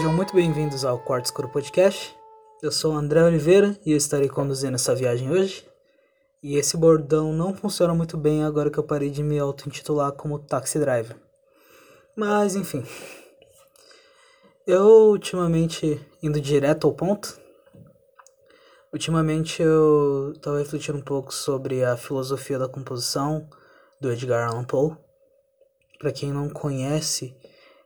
Sejam muito bem-vindos ao Quarto Escuro Podcast. Eu sou o André Oliveira e eu estarei conduzindo essa viagem hoje. E esse bordão não funciona muito bem agora que eu parei de me auto-intitular como taxi driver. Mas enfim. Eu ultimamente indo direto ao ponto. Ultimamente eu estava refletindo um pouco sobre a filosofia da composição do Edgar Allan Poe. Para quem não conhece,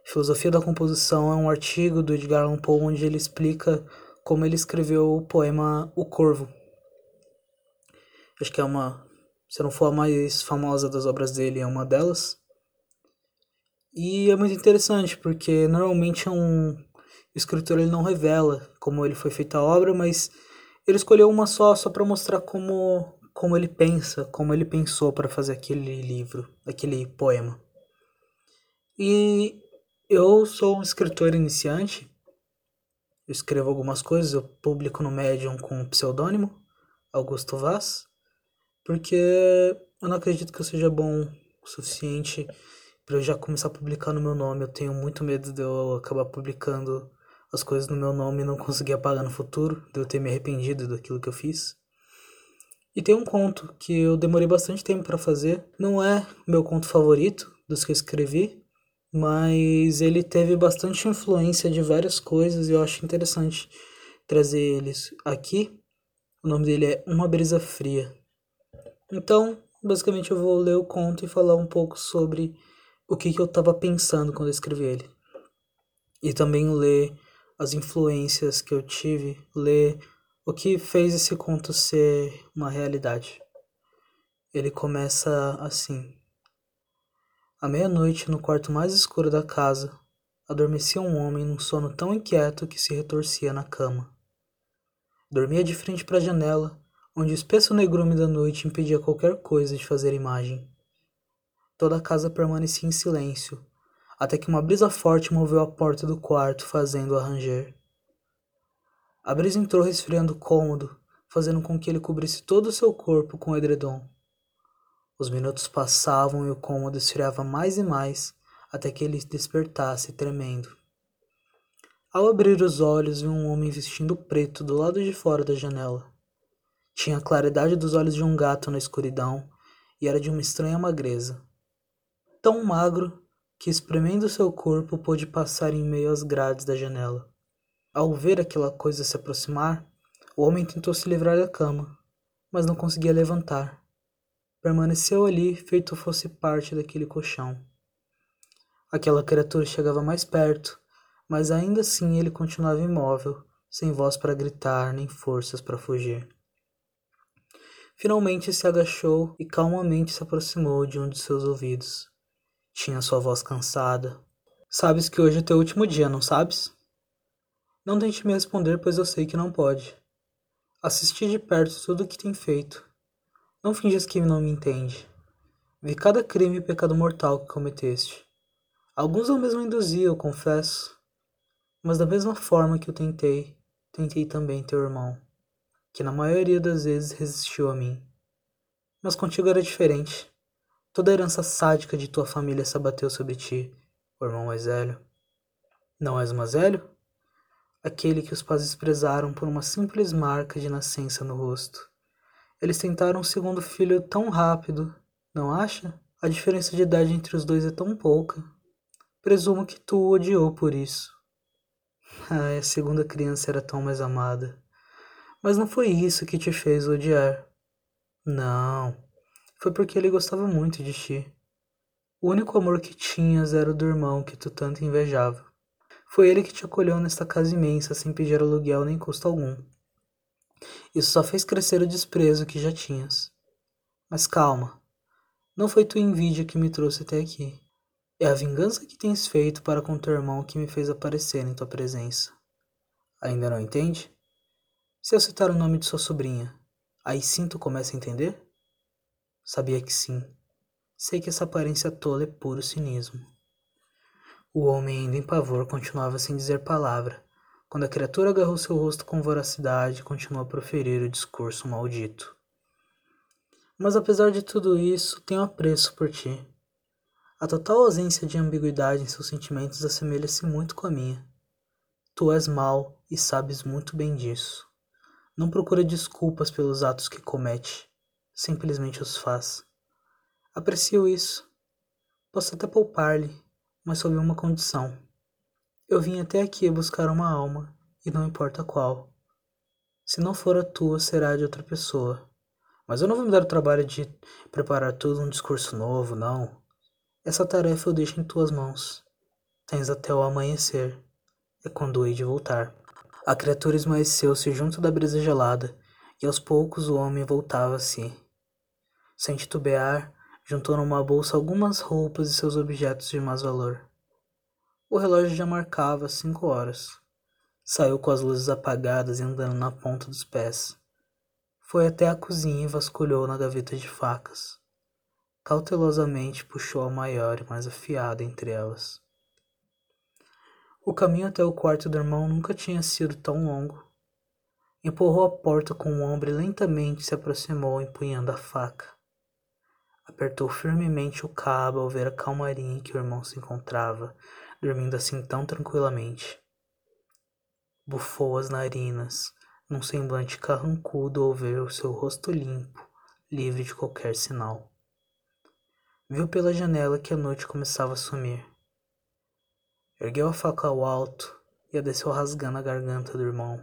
Filosofia da Composição é um artigo do Edgar Allan Poe onde ele explica como ele escreveu o poema O Corvo. Acho que é uma, se não for a mais famosa das obras dele, é uma delas. E é muito interessante porque normalmente é um escritor ele não revela como ele foi feita a obra, mas ele escolheu uma só só para mostrar como como ele pensa, como ele pensou para fazer aquele livro, aquele poema. E eu sou um escritor iniciante. Eu escrevo algumas coisas, eu publico no Medium com o pseudônimo Augusto Vaz, porque eu não acredito que eu seja bom o suficiente para eu já começar a publicar no meu nome. Eu tenho muito medo de eu acabar publicando as coisas no meu nome e não conseguir apagar no futuro, de eu ter me arrependido daquilo que eu fiz. E tem um conto que eu demorei bastante tempo para fazer. Não é meu conto favorito dos que eu escrevi, mas ele teve bastante influência de várias coisas e eu acho interessante trazer eles aqui. O nome dele é Uma Brisa Fria. Então, basicamente eu vou ler o conto e falar um pouco sobre o que, que eu estava pensando quando eu escrevi ele. E também ler as influências que eu tive, ler o que fez esse conto ser uma realidade. Ele começa assim. À meia-noite, no quarto mais escuro da casa, adormecia um homem num sono tão inquieto que se retorcia na cama. Dormia de frente para a janela, onde o espesso negrume da noite impedia qualquer coisa de fazer imagem. Toda a casa permanecia em silêncio, até que uma brisa forte moveu a porta do quarto, fazendo-o ranger. A brisa entrou resfriando o cômodo, fazendo com que ele cobrisse todo o seu corpo com o edredom. Os minutos passavam e o cômodo esfriava mais e mais, até que ele despertasse tremendo. Ao abrir os olhos, viu um homem vestindo preto do lado de fora da janela. Tinha a claridade dos olhos de um gato na escuridão e era de uma estranha magreza. Tão magro que, espremendo seu corpo, pôde passar em meio às grades da janela. Ao ver aquela coisa se aproximar, o homem tentou se livrar da cama, mas não conseguia levantar. Permaneceu ali, feito fosse parte daquele colchão. Aquela criatura chegava mais perto, mas ainda assim ele continuava imóvel, sem voz para gritar, nem forças para fugir. Finalmente se agachou e calmamente se aproximou de um de seus ouvidos. Tinha sua voz cansada. Sabes que hoje é teu último dia, não sabes? Não tente me responder, pois eu sei que não pode. Assisti de perto tudo o que tem feito não finjas que não me entende. Vi cada crime e pecado mortal que cometeste. Alguns eu mesmo induzi, eu confesso. Mas da mesma forma que eu tentei, tentei também teu irmão, que na maioria das vezes resistiu a mim. Mas contigo era diferente. Toda a herança sádica de tua família se abateu sobre ti, o irmão mais velho. Não és mais velho? Aquele que os pais desprezaram por uma simples marca de nascença no rosto. Eles tentaram um segundo filho tão rápido, não acha? A diferença de idade entre os dois é tão pouca. Presumo que tu o odiou por isso. Ah, a segunda criança era tão mais amada. Mas não foi isso que te fez odiar. Não, foi porque ele gostava muito de ti. O único amor que tinhas era o do irmão que tu tanto invejava. Foi ele que te acolheu nesta casa imensa sem pedir aluguel nem custo algum. Isso só fez crescer o desprezo que já tinhas. Mas calma, não foi tua envidia que me trouxe até aqui. É a vingança que tens feito para com teu irmão que me fez aparecer em tua presença. Ainda não entende? Se eu citar o nome de sua sobrinha, aí sim tu começa a entender? Sabia que sim. Sei que essa aparência tola é puro cinismo. O homem, ainda em pavor, continuava sem dizer palavra, quando a criatura agarrou seu rosto com voracidade continuou a proferir o discurso maldito. Mas apesar de tudo isso, tenho apreço por ti. A total ausência de ambiguidade em seus sentimentos assemelha-se muito com a minha. Tu és mau e sabes muito bem disso. Não procura desculpas pelos atos que comete, simplesmente os faz. Aprecio isso. Posso até poupar-lhe, mas sob uma condição. Eu vim até aqui buscar uma alma, e não importa qual. Se não for a tua, será de outra pessoa. Mas eu não vou me dar o trabalho de preparar todo um discurso novo, não. Essa tarefa eu deixo em tuas mãos. Tens até o amanhecer. É quando hei de voltar. A criatura esmaeceu-se junto da brisa gelada, e aos poucos o homem voltava a si. Sem titubear, juntou numa bolsa algumas roupas e seus objetos de mais valor. O relógio já marcava cinco horas. Saiu com as luzes apagadas e andando na ponta dos pés. Foi até a cozinha e vasculhou na gaveta de facas. Cautelosamente puxou a maior e mais afiada entre elas. O caminho até o quarto do irmão nunca tinha sido tão longo. Empurrou a porta com o ombro e lentamente se aproximou, empunhando a faca. Apertou firmemente o cabo ao ver a calmaria em que o irmão se encontrava, dormindo assim tão tranquilamente. Bufou as narinas, num semblante carrancudo ao ver o seu rosto limpo, livre de qualquer sinal. Viu pela janela que a noite começava a sumir. Ergueu a faca ao alto e a desceu rasgando a garganta do irmão.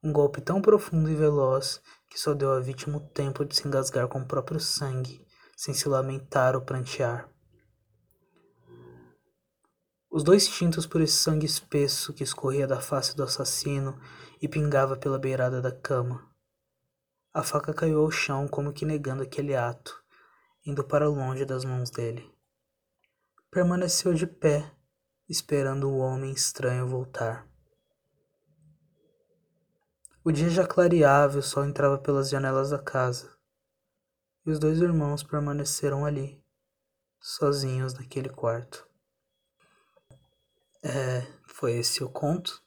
Um golpe tão profundo e veloz que só deu à vítima o tempo de se engasgar com o próprio sangue, sem se lamentar ou prantear. Os dois tintos por esse sangue espesso que escorria da face do assassino e pingava pela beirada da cama. A faca caiu ao chão como que negando aquele ato, indo para longe das mãos dele. Permaneceu de pé, esperando o homem estranho voltar. O dia já clareava e o sol entrava pelas janelas da casa. E os dois irmãos permaneceram ali, sozinhos naquele quarto. É, foi esse o conto.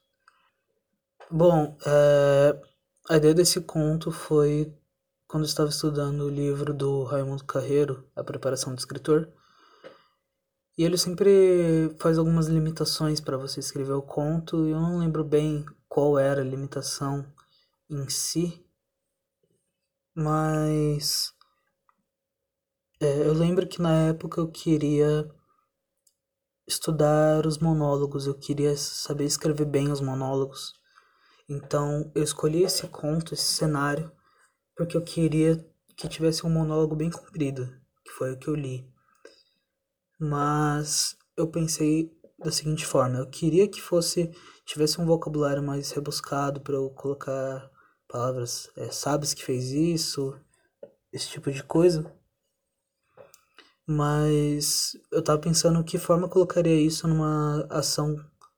Bom, é, a ideia desse conto foi quando eu estava estudando o livro do Raimundo Carreiro, A Preparação do Escritor. E ele sempre faz algumas limitações para você escrever o conto, e eu não lembro bem qual era a limitação em si, mas é, eu lembro que na época eu queria estudar os monólogos, eu queria saber escrever bem os monólogos. Então eu escolhi esse conto, esse cenário, porque eu queria que tivesse um monólogo bem comprido, que foi o que eu li. Mas eu pensei da seguinte forma, eu queria que fosse tivesse um vocabulário mais rebuscado para eu colocar palavras, é, sabes que fez isso, esse tipo de coisa. Mas eu tava pensando que forma colocaria isso numa ação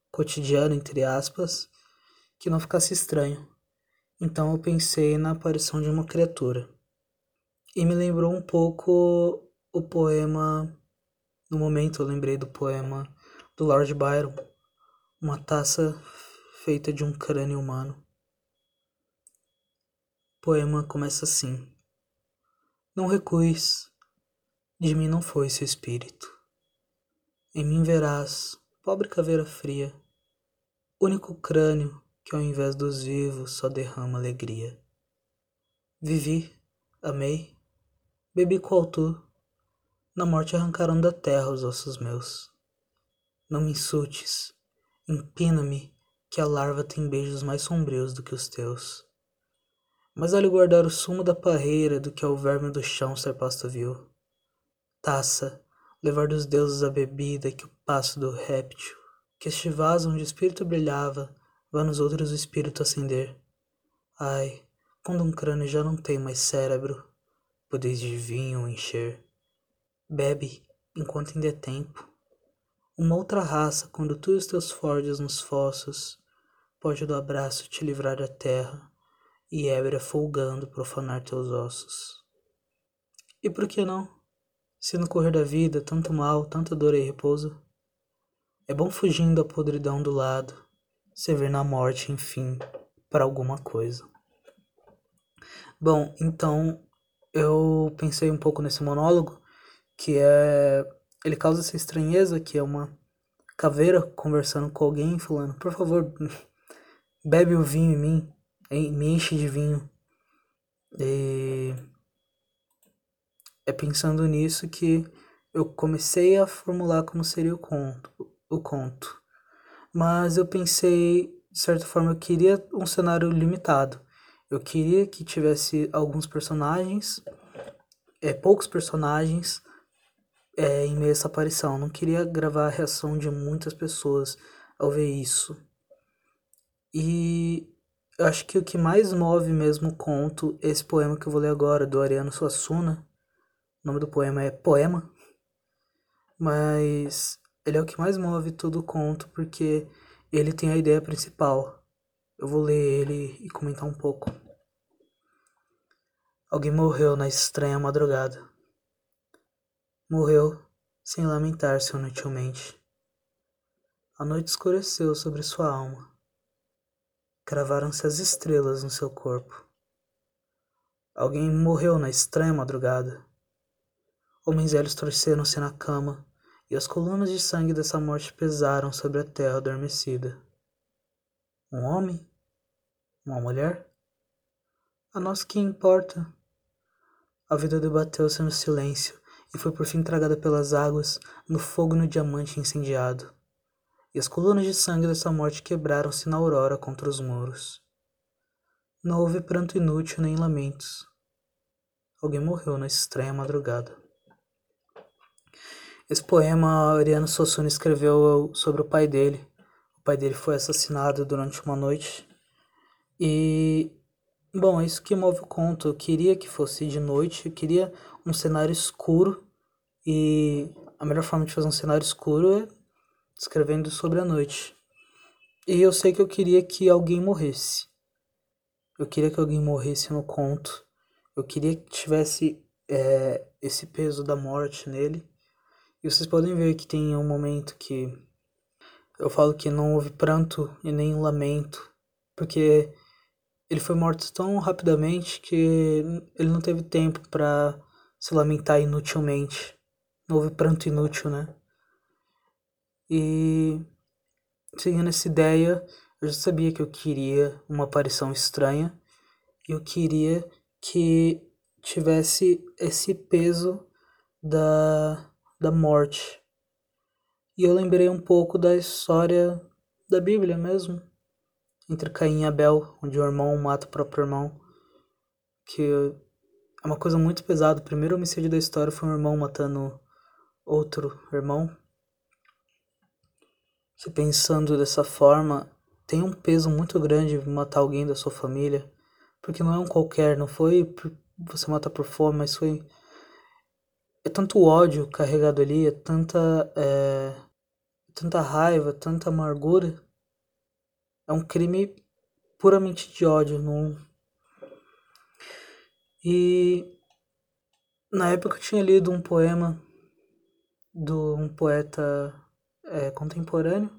cotidiana, entre aspas, que não ficasse estranho. Então eu pensei na aparição de uma criatura. E me lembrou um pouco o poema. No momento eu lembrei do poema do Lord Byron, Uma taça feita de um crânio humano. O poema começa assim: Não recues de mim não foi seu espírito. Em mim verás, pobre caveira fria, único crânio que ao invés dos vivos só derrama alegria. Vivi, amei, bebi qual tu, na morte arrancaram da terra os ossos meus. Não me insultes, empina-me, que a larva tem beijos mais sombrios do que os teus. Mas lhe guardar o sumo da parreira do que ao verme do chão ser pasto vil taça, levar dos deuses a bebida que o passo do réptil, que este vaso onde o espírito brilhava, vá nos outros o espírito acender. Ai, quando um crânio já não tem mais cérebro, podeis de vinho encher. Bebe, enquanto ainda é tempo. Uma outra raça, quando tu e os teus forjas nos fossos, pode do abraço te livrar da terra, e ébria folgando profanar teus ossos. E por que não? Se no correr da vida tanto mal, tanta dor e repouso, é bom fugindo da podridão do lado, servir na morte, enfim, para alguma coisa. Bom, então eu pensei um pouco nesse monólogo, que é. Ele causa essa estranheza, que é uma caveira conversando com alguém, falando: Por favor, bebe o vinho em mim, me enche de vinho. E é pensando nisso que eu comecei a formular como seria o conto, o conto. Mas eu pensei, de certa forma, eu queria um cenário limitado. Eu queria que tivesse alguns personagens, é, poucos personagens, é, em meio a essa aparição. Eu não queria gravar a reação de muitas pessoas ao ver isso. E eu acho que o que mais move mesmo o conto, esse poema que eu vou ler agora, do Ariano Suassuna, o nome do poema é Poema, mas ele é o que mais move todo o conto porque ele tem a ideia principal. Eu vou ler ele e comentar um pouco. Alguém morreu na estranha madrugada. Morreu sem lamentar-se inutilmente. A noite escureceu sobre sua alma. Cravaram-se as estrelas no seu corpo. Alguém morreu na estranha madrugada. Homens velhos torceram-se na cama, e as colunas de sangue dessa morte pesaram sobre a terra adormecida. Um homem? Uma mulher? A nós que importa? A vida debateu-se no silêncio e foi por fim tragada pelas águas, no fogo e no diamante incendiado. E as colunas de sangue dessa morte quebraram-se na aurora contra os muros. Não houve pranto inútil nem lamentos. Alguém morreu na estranha madrugada. Esse poema Ariano Suassuna escreveu sobre o pai dele. O pai dele foi assassinado durante uma noite. E, bom, é isso que move o conto. Eu queria que fosse de noite, eu queria um cenário escuro. E a melhor forma de fazer um cenário escuro é escrevendo sobre a noite. E eu sei que eu queria que alguém morresse. Eu queria que alguém morresse no conto. Eu queria que tivesse é, esse peso da morte nele. Vocês podem ver que tem um momento que eu falo que não houve pranto e nem lamento, porque ele foi morto tão rapidamente que ele não teve tempo para se lamentar inutilmente. Não houve pranto inútil, né? E seguindo essa ideia, eu já sabia que eu queria uma aparição estranha. Eu queria que tivesse esse peso da da morte. E eu lembrei um pouco da história da Bíblia mesmo, entre Caim e Abel, onde o irmão mata o próprio irmão, que é uma coisa muito pesada. O primeiro homicídio da história foi um irmão matando outro irmão. Que pensando dessa forma, tem um peso muito grande matar alguém da sua família, porque não é um qualquer, não foi você matar por fome, mas foi é tanto ódio carregado ali, é tanta, é, tanta raiva, tanta amargura. É um crime puramente de ódio. Não... E na época eu tinha lido um poema de um poeta é, contemporâneo,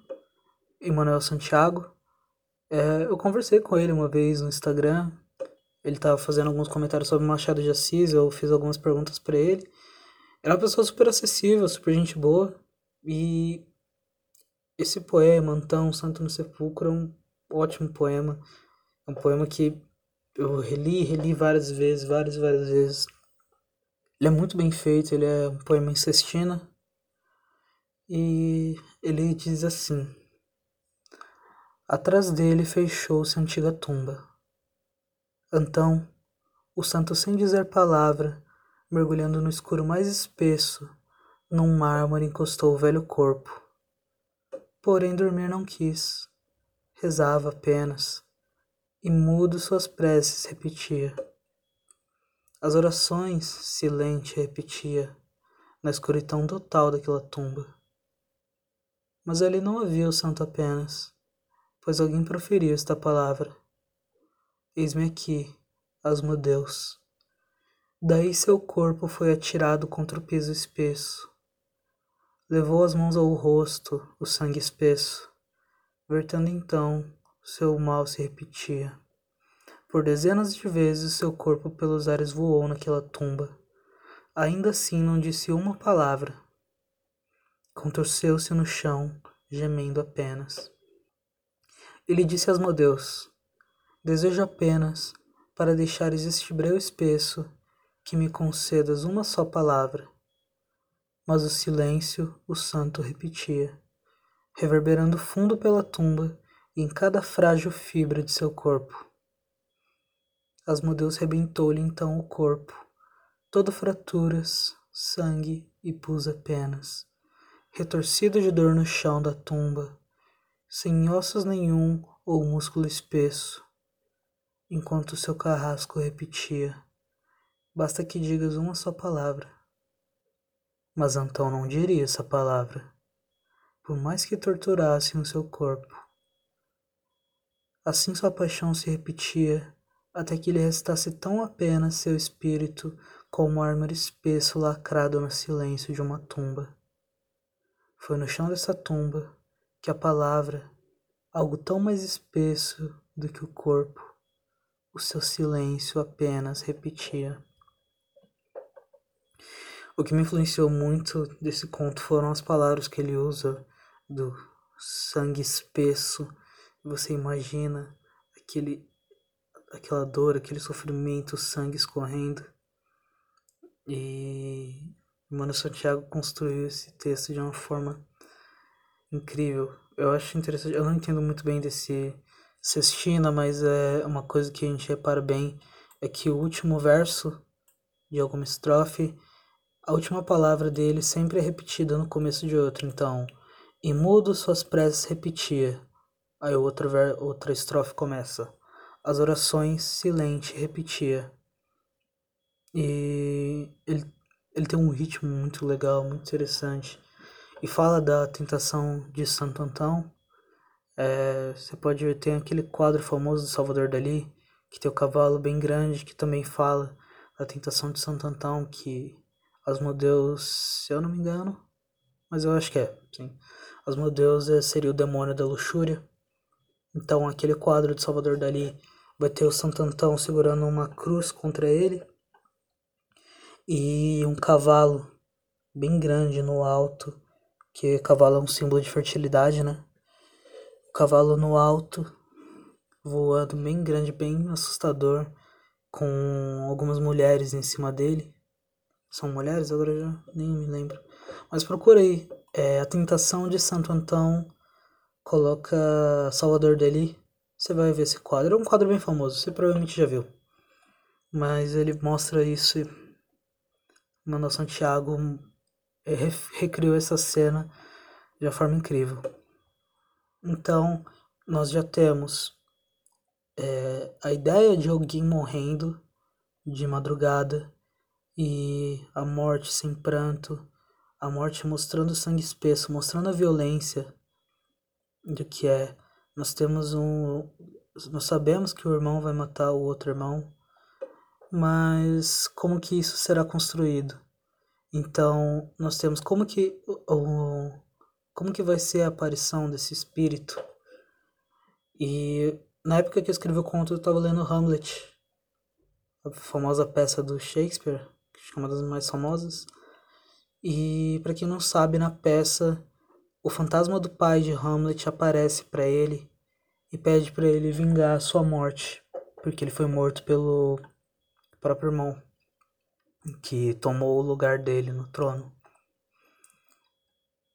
Emmanuel Santiago. É, eu conversei com ele uma vez no Instagram. Ele estava fazendo alguns comentários sobre Machado de Assis. Eu fiz algumas perguntas para ele. Ela é uma pessoa super acessível, super gente boa. E esse poema, então, Santo no Sepulcro, é um ótimo poema. É um poema que eu reli, reli várias vezes, várias, várias vezes. Ele é muito bem feito, ele é um poema em sextina. E ele diz assim: Atrás dele fechou-se a antiga tumba. Então, o santo, sem dizer palavra, mergulhando no escuro mais espesso, num mármore encostou o velho corpo. Porém dormir não quis, rezava apenas, e mudo suas preces repetia. As orações, silente, repetia, na escuridão total daquela tumba. Mas ali não havia o santo apenas, pois alguém proferiu esta palavra. Eis-me aqui, asmo Deus. Daí seu corpo foi atirado contra o piso espesso. Levou as mãos ao rosto, o sangue espesso. Vertendo então, seu mal se repetia. Por dezenas de vezes seu corpo pelos ares voou naquela tumba. Ainda assim não disse uma palavra. Contorceu-se no chão gemendo apenas. Ele disse a Asmodeus: Desejo apenas, para deixares este breu espesso, que me concedas uma só palavra. Mas o silêncio o santo repetia, reverberando fundo pela tumba e em cada frágil fibra de seu corpo. Asmodeus rebentou-lhe então o corpo, todo fraturas, sangue e pus apenas, retorcido de dor no chão da tumba, sem ossos nenhum ou músculo espesso, enquanto seu carrasco repetia: Basta que digas uma só palavra. Mas Antão não diria essa palavra, por mais que torturassem o seu corpo. Assim sua paixão se repetia, até que lhe restasse tão apenas seu espírito como ármore espesso lacrado no silêncio de uma tumba. Foi no chão dessa tumba que a palavra, algo tão mais espesso do que o corpo, o seu silêncio apenas repetia. O que me influenciou muito desse conto foram as palavras que ele usa do sangue espesso. Você imagina aquele, aquela dor, aquele sofrimento, o sangue escorrendo. E Mano Santiago construiu esse texto de uma forma incrível. Eu acho interessante, eu não entendo muito bem desse Sextina, mas é uma coisa que a gente repara bem é que o último verso de alguma estrofe, a última palavra dele sempre é repetida no começo de outro. Então, e mudo suas preces repetia. Aí outra, outra estrofe começa. As orações silente repetia. E ele, ele tem um ritmo muito legal, muito interessante. E fala da tentação de Santo Antão, é, você pode ver, tem aquele quadro famoso do Salvador Dali, que tem o cavalo bem grande, que também fala da tentação de Santo Antão, que Asmodeus, se eu não me engano, mas eu acho que é, sim. Asmodeus é, seria o demônio da luxúria. Então aquele quadro de Salvador Dali vai ter o Santo Antão segurando uma cruz contra ele e um cavalo bem grande no alto, que cavalo é um símbolo de fertilidade, né? cavalo no alto, voando bem grande, bem assustador, com algumas mulheres em cima dele. São mulheres? Agora já nem me lembro. Mas procurei. É, a Tentação de Santo Antão coloca Salvador Dali. Você vai ver esse quadro. É um quadro bem famoso, você provavelmente já viu. Mas ele mostra isso. Manuel Santiago é, recriou essa cena de uma forma incrível. Então, nós já temos é, a ideia de alguém morrendo de madrugada e a morte sem pranto, a morte mostrando sangue espesso, mostrando a violência do que é. Nós temos um. Nós sabemos que o irmão vai matar o outro irmão, mas como que isso será construído? Então, nós temos como que o, como que vai ser a aparição desse espírito. E na época que eu escrevi o conto, eu estava lendo Hamlet, a famosa peça do Shakespeare, que é uma das mais famosas. E para quem não sabe, na peça, o fantasma do pai de Hamlet aparece para ele e pede para ele vingar sua morte, porque ele foi morto pelo próprio irmão, que tomou o lugar dele no trono.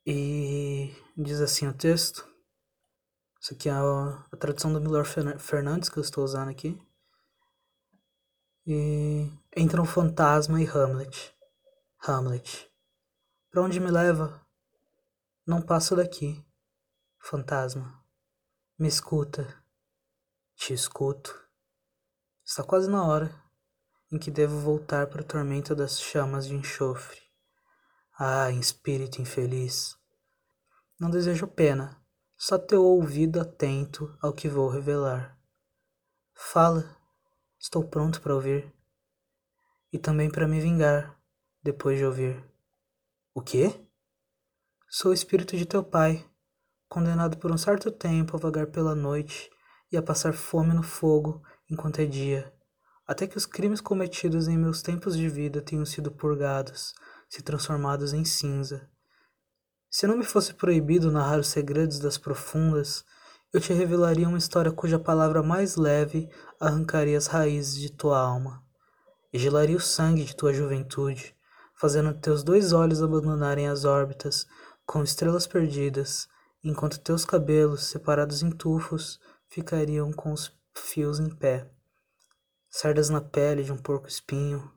E diz assim o texto. Isso aqui é a, a tradução do Milor Fernandes que eu estou usando aqui. E entram fantasma e Hamlet. Hamlet. Para onde me leva? Não passo daqui. Fantasma. Me escuta. Te escuto. Está quase na hora em que devo voltar para o tormento das chamas de enxofre. Ah, espírito infeliz! Não desejo pena, só teu ouvido atento ao que vou revelar. Fala, estou pronto para ouvir. E também para me vingar, depois de ouvir. O quê? Sou o espírito de teu pai, condenado por um certo tempo a vagar pela noite e a passar fome no fogo enquanto é dia, até que os crimes cometidos em meus tempos de vida tenham sido purgados se transformados em cinza. Se não me fosse proibido narrar os segredos das profundas, eu te revelaria uma história cuja palavra mais leve arrancaria as raízes de tua alma, e gelaria o sangue de tua juventude, fazendo teus dois olhos abandonarem as órbitas com estrelas perdidas, enquanto teus cabelos, separados em tufos, ficariam com os fios em pé, cerdas na pele de um porco-espinho.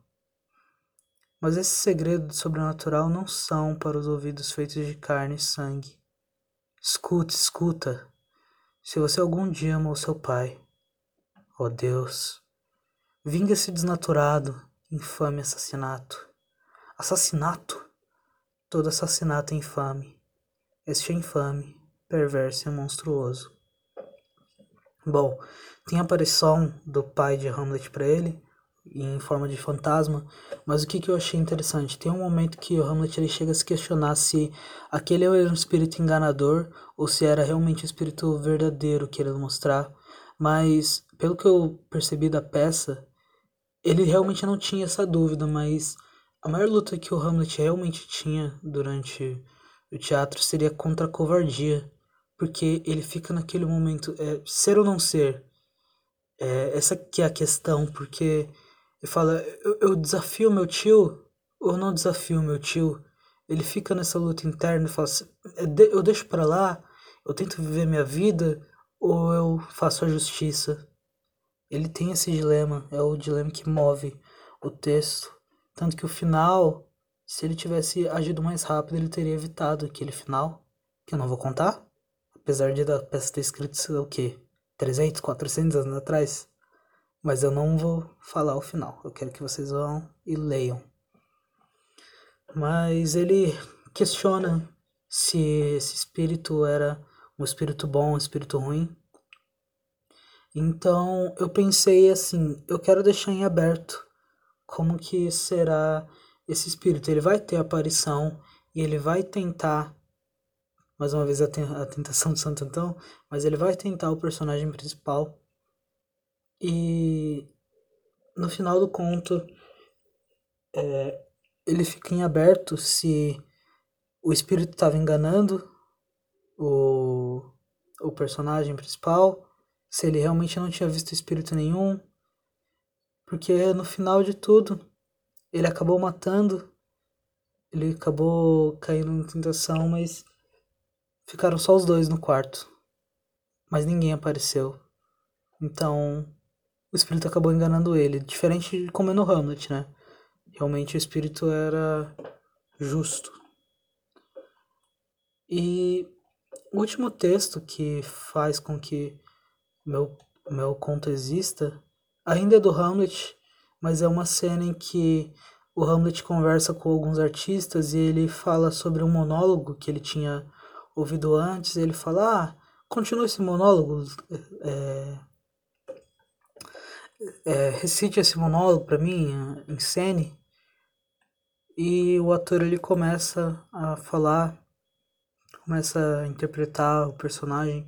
Mas esses segredos do sobrenatural não são para os ouvidos feitos de carne e sangue. Escuta, escuta. Se você algum dia amou seu pai, ó oh Deus, vinga esse desnaturado, infame assassinato. Assassinato? Todo assassinato é infame. Este é infame, perverso e monstruoso. Bom, tem a aparição do pai de Hamlet para ele em forma de fantasma, mas o que, que eu achei interessante? Tem um momento que o Hamlet ele chega a se questionar se aquele era um espírito enganador ou se era realmente o espírito verdadeiro querendo mostrar, mas pelo que eu percebi da peça, ele realmente não tinha essa dúvida, mas a maior luta que o Hamlet realmente tinha durante o teatro seria contra a covardia porque ele fica naquele momento, é, ser ou não ser, é, essa que é a questão, porque ele fala, eu, eu desafio meu tio ou não desafio meu tio? Ele fica nessa luta interna e fala, assim, é, eu deixo para lá, eu tento viver minha vida ou eu faço a justiça? Ele tem esse dilema, é o dilema que move o texto, tanto que o final, se ele tivesse agido mais rápido, ele teria evitado aquele final, que eu não vou contar, Apesar de da peça ter escrito o quê? 300, 400 anos atrás. Mas eu não vou falar o final. Eu quero que vocês vão e leiam. Mas ele questiona se esse espírito era um espírito bom, um espírito ruim. Então eu pensei assim, eu quero deixar em aberto como que será esse espírito. Ele vai ter aparição e ele vai tentar mais uma vez a, tentação de Santo Antão, mas ele vai tentar o personagem principal e no final do conto é, ele fica em aberto se o espírito estava enganando o, o personagem principal, se ele realmente não tinha visto espírito nenhum, porque no final de tudo ele acabou matando, ele acabou caindo na tentação, mas Ficaram só os dois no quarto, mas ninguém apareceu. Então, o espírito acabou enganando ele, diferente de como é no Hamlet, né? Realmente o espírito era justo. E o último texto que faz com que meu, meu conto exista ainda é do Hamlet, mas é uma cena em que o Hamlet conversa com alguns artistas e ele fala sobre um monólogo que ele tinha ouvido antes, ele fala, ah, continua esse monólogo, é, é, recite esse monólogo para mim, em cene. E o ator ele começa a falar, começa a interpretar o personagem.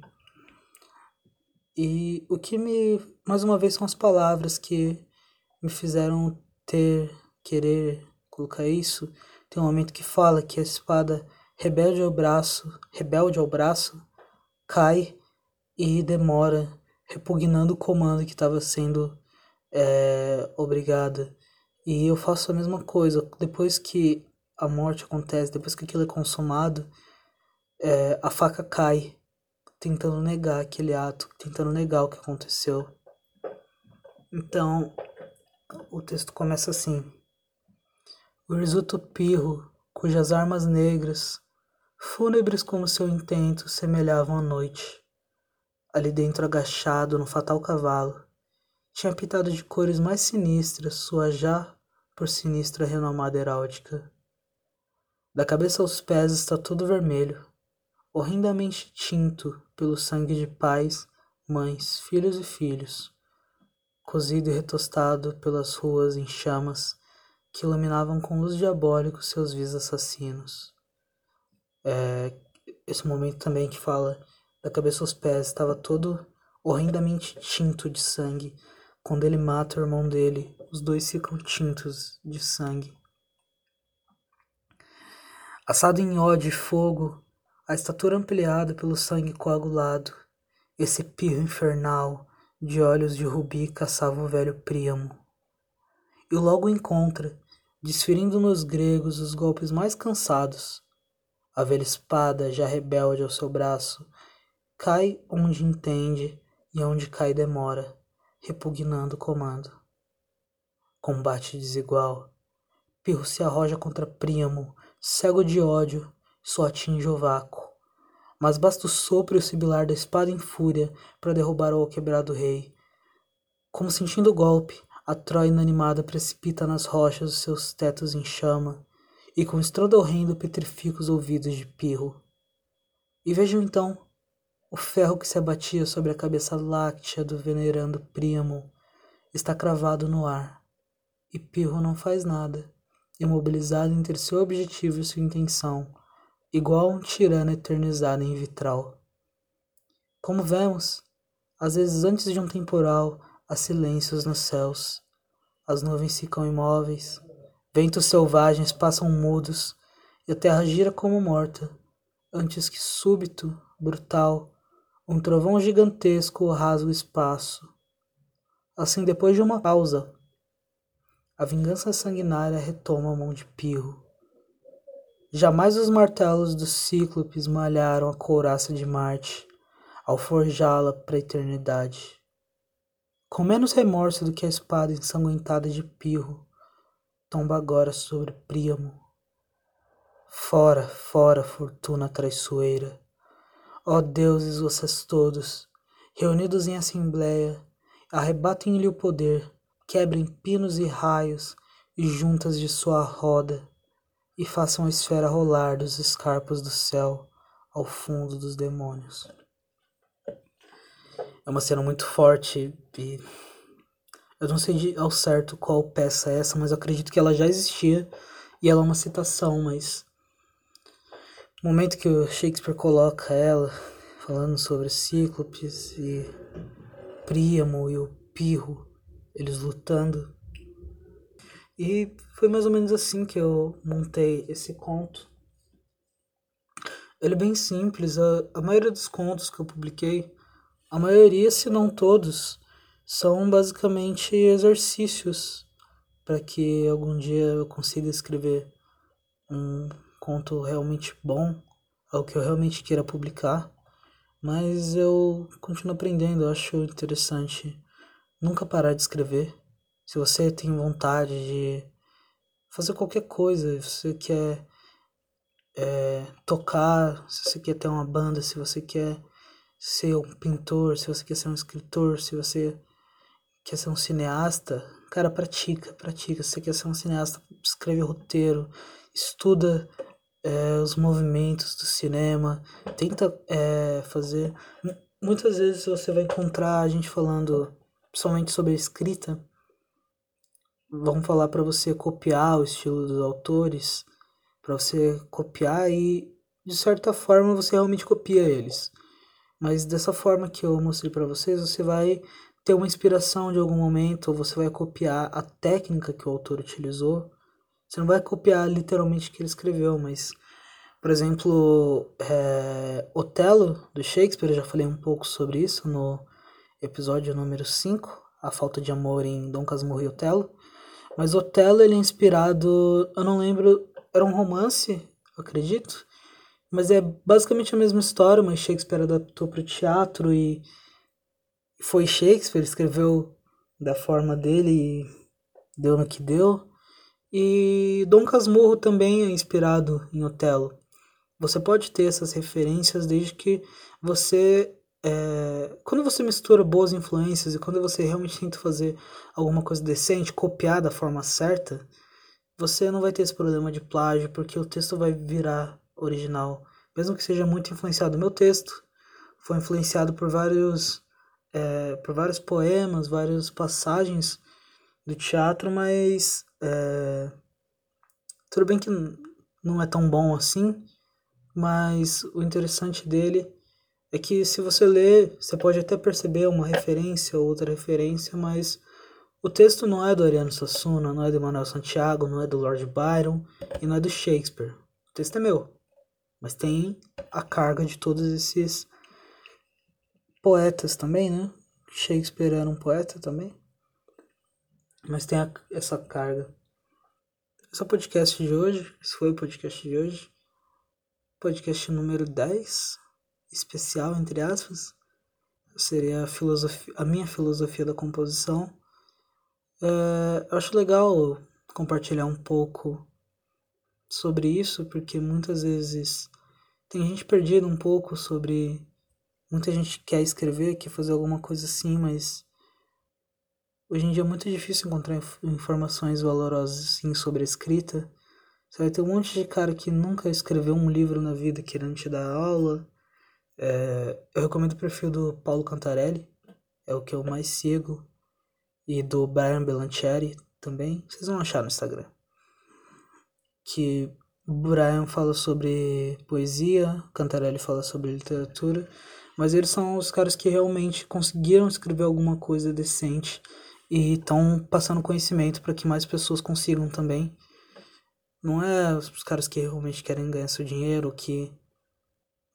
E o que me, mais uma vez, são as palavras que me fizeram ter, querer colocar isso. Tem um momento que fala que a espada rebelde ao braço, rebelde ao braço, cai e demora, repugnando o comando que estava sendo é, obrigada. E eu faço a mesma coisa. Depois que a morte acontece, depois que aquilo é consumado, é, a faca cai, tentando negar aquele ato, tentando negar o que aconteceu. Então, o texto começa assim: O risoto pirro, cujas armas negras fúnebres como seu intento semelhavam a noite. Ali dentro, agachado no fatal cavalo, tinha pintado de cores mais sinistras sua já por sinistra renomada heráldica. Da cabeça aos pés está todo vermelho, horrendamente tinto pelo sangue de pais, mães, filhos e filhos, cozido e retostado pelas ruas em chamas que iluminavam com luz diabólica seus vis assassinos. É, esse momento também que fala da cabeça aos pés, estava todo horrendamente tinto de sangue. Quando ele mata o irmão dele, os dois ficam tintos de sangue. Assado em ódio e fogo, a estatura ampliada pelo sangue coagulado, esse pirro infernal de olhos de rubi caçava o velho Príamo. E logo encontra, desferindo nos gregos os golpes mais cansados. A velha espada, já rebelde ao seu braço, cai onde entende e onde cai demora, repugnando o comando. Combate desigual. Pirro se arroja contra Príamo, cego de ódio, só atinge o vácuo. Mas basta o sopro e o sibilar da espada em fúria para derrubar o quebrado rei. Como sentindo o golpe, a Troia inanimada precipita nas rochas os seus tetos em chama, e com estrondo horrendo petrifica os ouvidos de Pirro. E vejam então o ferro que se abatia sobre a cabeça láctea do venerando Príamo está cravado no ar, e Pirro não faz nada, imobilizado entre seu objetivo e sua intenção, igual um tirano eternizado em vitral. Como vemos, às vezes antes de um temporal, há silêncios nos céus. As nuvens ficam imóveis, ventos selvagens passam mudos e a terra gira como morta, antes que súbito, brutal, um trovão gigantesco rasga o espaço. Assim, depois de uma pausa, a vingança sanguinária retoma a mão de Pirro. Jamais os martelos dos cíclopes malharam a couraça de Marte ao forjá-la para a eternidade. Com menos remorso do que a espada ensanguentada de Pirro, tomba agora sobre Príamo. Fora, fora, fortuna traiçoeira. Ó deuses vocês todos, reunidos em assembleia, arrebatem-lhe o poder, quebrem pinos e raios e juntas de sua roda, e façam a esfera rolar dos escarpos do céu ao fundo dos demônios. É uma cena muito forte e eu não sei ao certo qual peça é essa, mas eu acredito que ela já existia e ela é uma citação, mas momento que o Shakespeare coloca ela falando sobre Cíclopes e Príamo e o Pirro, eles lutando. E foi mais ou menos assim que eu montei esse conto. Ele é bem simples, a, a maioria dos contos que eu publiquei, a maioria, se não todos, são basicamente exercícios para que algum dia eu consiga escrever um conto realmente bom, algo que eu realmente queira publicar, mas eu continuo aprendendo, eu acho interessante nunca parar de escrever. Se você tem vontade de fazer qualquer coisa, se você quer é, tocar, se você quer ter uma banda, se você quer ser um pintor, se você quer ser um escritor, se você quer ser um cineasta, cara, pratica, pratica. Se você quer ser um cineasta, escreve roteiro, estuda é, os movimentos do cinema, tenta é, fazer. Muitas vezes você vai encontrar a gente falando, principalmente sobre a escrita, vão falar para você copiar o estilo dos autores, para você copiar e de certa forma você realmente copia eles. Mas dessa forma que eu mostrei para vocês, você vai ter uma inspiração de algum momento, ou você vai copiar a técnica que o autor utilizou você não vai copiar literalmente o que ele escreveu, mas, por exemplo, é, Otelo, do Shakespeare, eu já falei um pouco sobre isso no episódio número 5, A Falta de Amor em Dom Casmurro e Otelo. Mas Otelo, ele é inspirado, eu não lembro, era um romance, acredito, mas é basicamente a mesma história, mas Shakespeare adaptou para o teatro e foi Shakespeare, escreveu da forma dele e deu no que deu. E Dom Casmurro também é inspirado em Otelo. Você pode ter essas referências desde que você. É, quando você mistura boas influências e quando você realmente tenta fazer alguma coisa decente, copiar da forma certa, você não vai ter esse problema de plágio, porque o texto vai virar original. Mesmo que seja muito influenciado. Meu texto foi influenciado por vários, é, por vários poemas, várias passagens do teatro, mas é, tudo bem que não é tão bom assim, mas o interessante dele é que se você ler, você pode até perceber uma referência ou outra referência, mas o texto não é do Ariano Suassuna, não é do Manuel Santiago, não é do Lord Byron e não é do Shakespeare. O texto é meu. Mas tem a carga de todos esses poetas também, né? Shakespeare era um poeta também. Mas tem a, essa carga. Esse é o podcast de hoje. Esse foi o podcast de hoje. Podcast número 10. Especial, entre aspas. Seria a, filosofia, a minha filosofia da composição. É, eu acho legal compartilhar um pouco sobre isso, porque muitas vezes tem gente perdida um pouco sobre. Muita gente quer escrever, quer fazer alguma coisa assim, mas hoje em dia é muito difícil encontrar inf informações valorosas assim sobre a escrita. Você vai ter um monte de cara que nunca escreveu um livro na vida querendo te dar aula. É, eu recomendo o perfil do Paulo Cantarelli, é o que eu mais sigo, e do Brian Belancheri também. Vocês vão achar no Instagram que Brian fala sobre poesia, Cantarelli fala sobre literatura, mas eles são os caras que realmente conseguiram escrever alguma coisa decente e estão passando conhecimento para que mais pessoas consigam também. Não é os caras que realmente querem ganhar seu dinheiro, que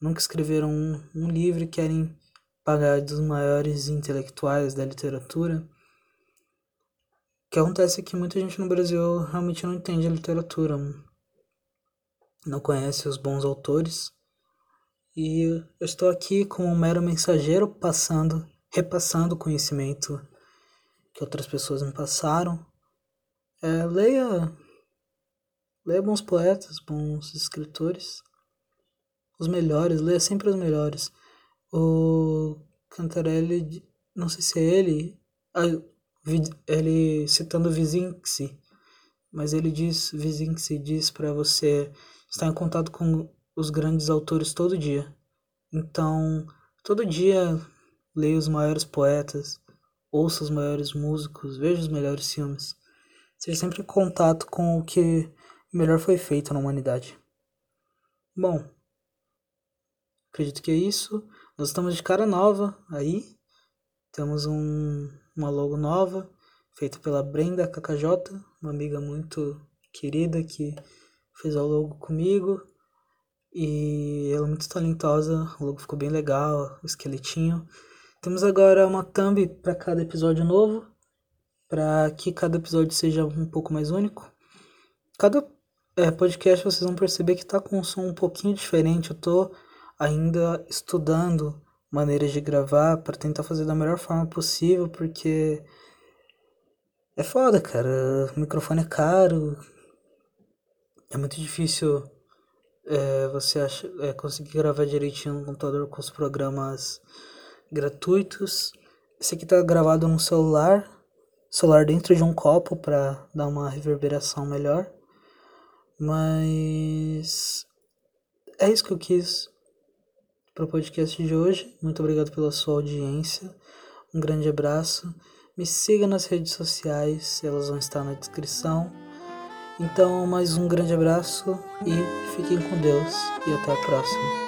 nunca escreveram um, um livro e querem pagar dos maiores intelectuais da literatura que acontece é que muita gente no Brasil realmente não entende a literatura, não conhece os bons autores. E eu estou aqui como um mero mensageiro passando, repassando o conhecimento que outras pessoas me passaram. É, leia, leia bons poetas, bons escritores, os melhores, leia sempre os melhores. O Cantarelli, não sei se é ele, ele citando Vizinksi, mas ele diz, Vizinksi diz para você estar em contato com os grandes autores todo dia. Então, todo dia leia os maiores poetas, ouça os maiores músicos, veja os melhores filmes. Seja sempre em contato com o que melhor foi feito na humanidade. Bom, acredito que é isso. Nós estamos de cara nova aí. Temos um uma logo nova, feita pela Brenda KKJ, uma amiga muito querida que fez a logo comigo. E ela é muito talentosa, o logo ficou bem legal, o esqueletinho. Temos agora uma thumb para cada episódio novo, para que cada episódio seja um pouco mais único. Cada é, podcast vocês vão perceber que tá com um som um pouquinho diferente. Eu tô ainda estudando maneiras de gravar para tentar fazer da melhor forma possível, porque é foda, cara. O microfone é caro. É muito difícil é, você acha, é, conseguir gravar direitinho no computador com os programas gratuitos. Esse aqui tá gravado no celular, celular dentro de um copo para dar uma reverberação melhor. Mas é isso que eu quis para o podcast de hoje. Muito obrigado pela sua audiência. Um grande abraço. Me siga nas redes sociais, elas vão estar na descrição. Então, mais um grande abraço e fiquem com Deus e até a próxima.